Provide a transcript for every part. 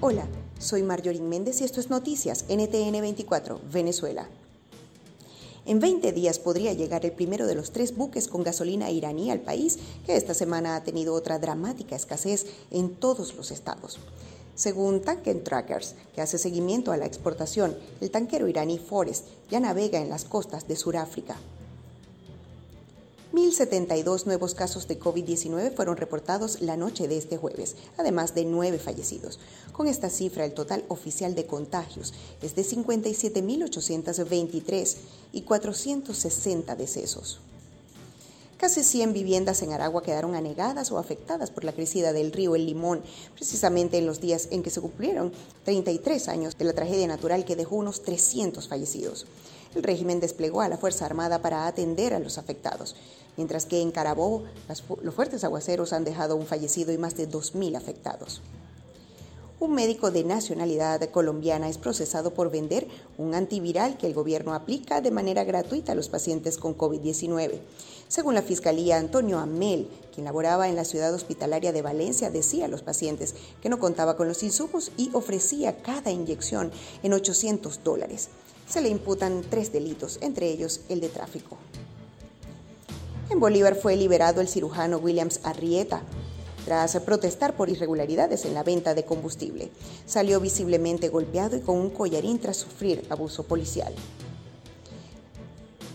Hola, soy Marjorie Méndez y esto es Noticias NTN 24, Venezuela. En 20 días podría llegar el primero de los tres buques con gasolina iraní al país, que esta semana ha tenido otra dramática escasez en todos los estados. Según Tanker Trackers, que hace seguimiento a la exportación, el tanquero iraní Forest ya navega en las costas de Sudáfrica. 1.072 nuevos casos de COVID-19 fueron reportados la noche de este jueves, además de nueve fallecidos. Con esta cifra, el total oficial de contagios es de 57.823 y 460 decesos. Casi 100 viviendas en Aragua quedaron anegadas o afectadas por la crecida del río El Limón, precisamente en los días en que se cumplieron 33 años de la tragedia natural que dejó unos 300 fallecidos. El régimen desplegó a la Fuerza Armada para atender a los afectados, mientras que en Carabobo los fuertes aguaceros han dejado un fallecido y más de 2.000 afectados. Un médico de nacionalidad colombiana es procesado por vender un antiviral que el gobierno aplica de manera gratuita a los pacientes con COVID-19. Según la Fiscalía, Antonio Amel, quien laboraba en la ciudad hospitalaria de Valencia, decía a los pacientes que no contaba con los insumos y ofrecía cada inyección en 800 dólares. Se le imputan tres delitos, entre ellos el de tráfico. En Bolívar fue liberado el cirujano Williams Arrieta, tras protestar por irregularidades en la venta de combustible. Salió visiblemente golpeado y con un collarín tras sufrir abuso policial.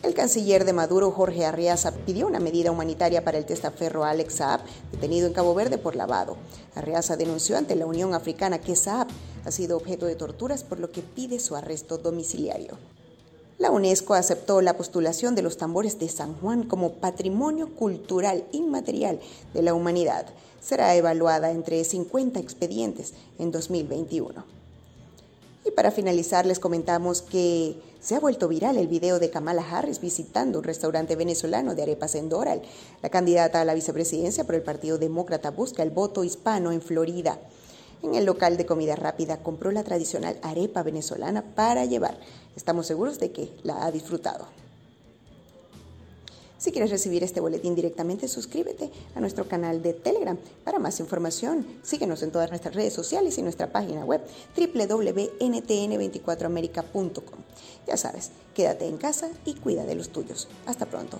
El canciller de Maduro, Jorge Arriaza, pidió una medida humanitaria para el testaferro Alex Saab, detenido en Cabo Verde por lavado. Arriaza denunció ante la Unión Africana que Saab ha sido objeto de torturas, por lo que pide su arresto domiciliario. La UNESCO aceptó la postulación de los tambores de San Juan como patrimonio cultural inmaterial de la humanidad. Será evaluada entre 50 expedientes en 2021. Y para finalizar les comentamos que se ha vuelto viral el video de Kamala Harris visitando un restaurante venezolano de arepas en Doral. La candidata a la vicepresidencia por el Partido Demócrata busca el voto hispano en Florida. En el local de comida rápida compró la tradicional arepa venezolana para llevar. Estamos seguros de que la ha disfrutado. Si quieres recibir este boletín directamente, suscríbete a nuestro canal de Telegram. Para más información, síguenos en todas nuestras redes sociales y nuestra página web www.ntn24america.com. Ya sabes, quédate en casa y cuida de los tuyos. Hasta pronto.